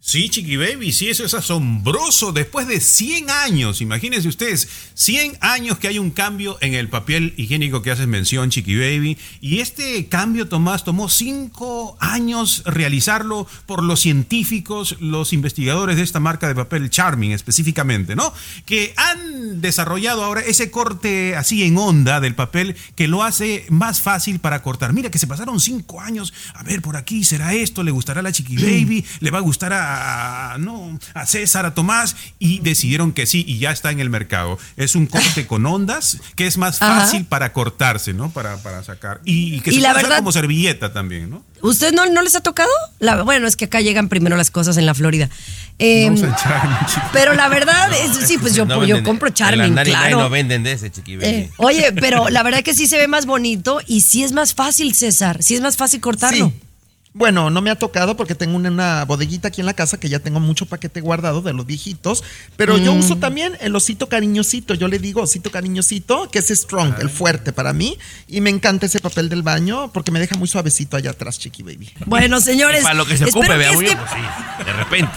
Sí, Chiqui Baby, sí, eso es asombroso. Después de 100 años, imagínense ustedes, 100 años que hay un cambio en el papel higiénico que haces mención, Chiqui Baby. Y este cambio, Tomás, tomó 5 años realizarlo por los científicos, los investigadores de esta marca de papel Charming específicamente, ¿no? Que han desarrollado ahora ese corte así en onda del papel que lo hace más fácil para cortar. Mira que se pasaron 5 años. A ver, por aquí será esto, le gustará a la Chiqui [CLEARS THROAT] Baby, le va a gustar a a, no, a César, a Tomás, y decidieron que sí, y ya está en el mercado. Es un corte con ondas que es más Ajá. fácil para cortarse, ¿no? Para, para sacar. Y, y que Y se la puede usar verdad- como servilleta también, ¿no? ¿Usted no, no les ha tocado? La- bueno, es que acá llegan primero las cosas en la Florida. Eh, pero la verdad es, sí, pues yo, No yo venden- compro Charmin, 99 claro. no venden de ese. Eh, oye, pero la verdad que sí se ve más bonito y sí es más fácil, César. Sí es más fácil cortarlo. Sí. Bueno, no me ha tocado porque tengo una, bodeguita aquí en la casa que ya tengo mucho paquete guardado de los viejitos. Pero yo Mm. uso también el osito cariñosito. Yo le digo osito cariñosito, que es strong, el fuerte para mí. Y me encanta ese papel del baño porque me deja muy suavecito allá atrás, chiqui baby. Bueno, señores. Y para lo que se ocupe, que veamos este- pues sí, de repente.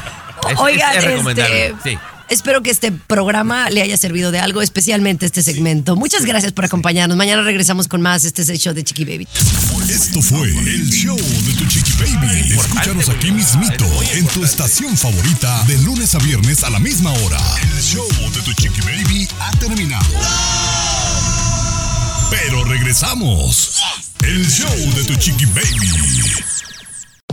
Es, Oigan, es- este, Sí. Espero que este programa le haya servido de algo, especialmente este segmento. Muchas gracias por acompañarnos. Mañana regresamos con más. Este es el show de Chiqui Baby. Esto fue el show de tu chiqui baby. Escúchanos aquí mismito en tu estación favorita de lunes a viernes a la misma hora. El show de tu chiqui baby ha terminado. Pero regresamos. El show de tu chiqui baby.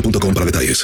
boostmobile.com para detalles.